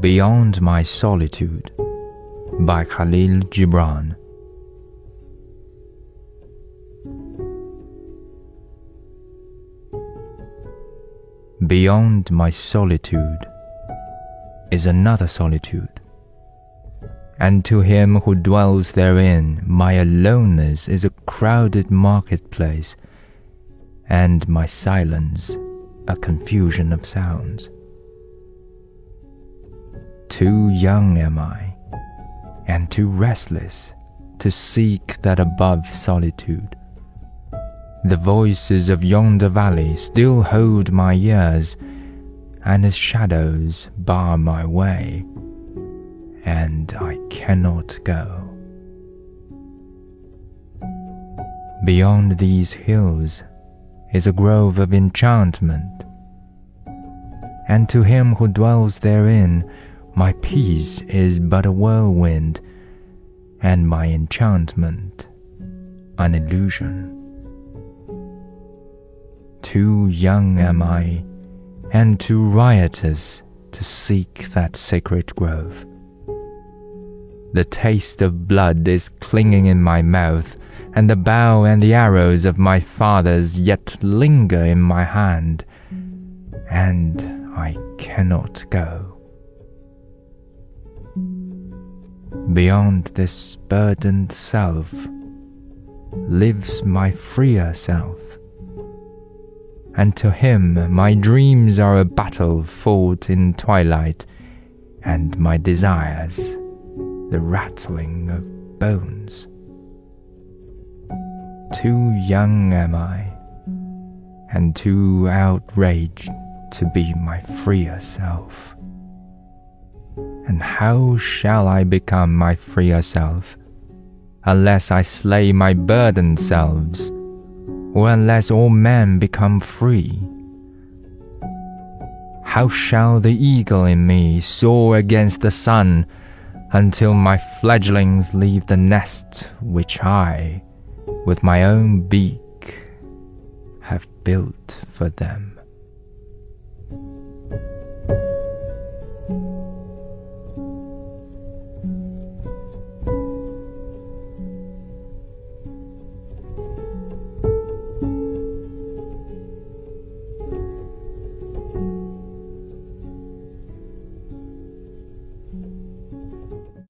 Beyond My Solitude by Khalil Gibran. Beyond my solitude is another solitude, and to him who dwells therein, my aloneness is a crowded marketplace, and my silence a confusion of sounds. Too young am I, and too restless to seek that above solitude. The voices of yonder valley still hold my ears, and its shadows bar my way, and I cannot go. Beyond these hills is a grove of enchantment, and to him who dwells therein, my peace is but a whirlwind, and my enchantment an illusion. Too young am I, and too riotous to seek that sacred grove. The taste of blood is clinging in my mouth, and the bow and the arrows of my fathers yet linger in my hand, and I cannot go. Beyond this burdened self lives my freer self, and to him my dreams are a battle fought in twilight, and my desires the rattling of bones. Too young am I, and too outraged to be my freer self. And how shall I become my freer self, unless I slay my burdened selves, or unless all men become free? How shall the eagle in me soar against the sun until my fledglings leave the nest which I, with my own beak, have built for them?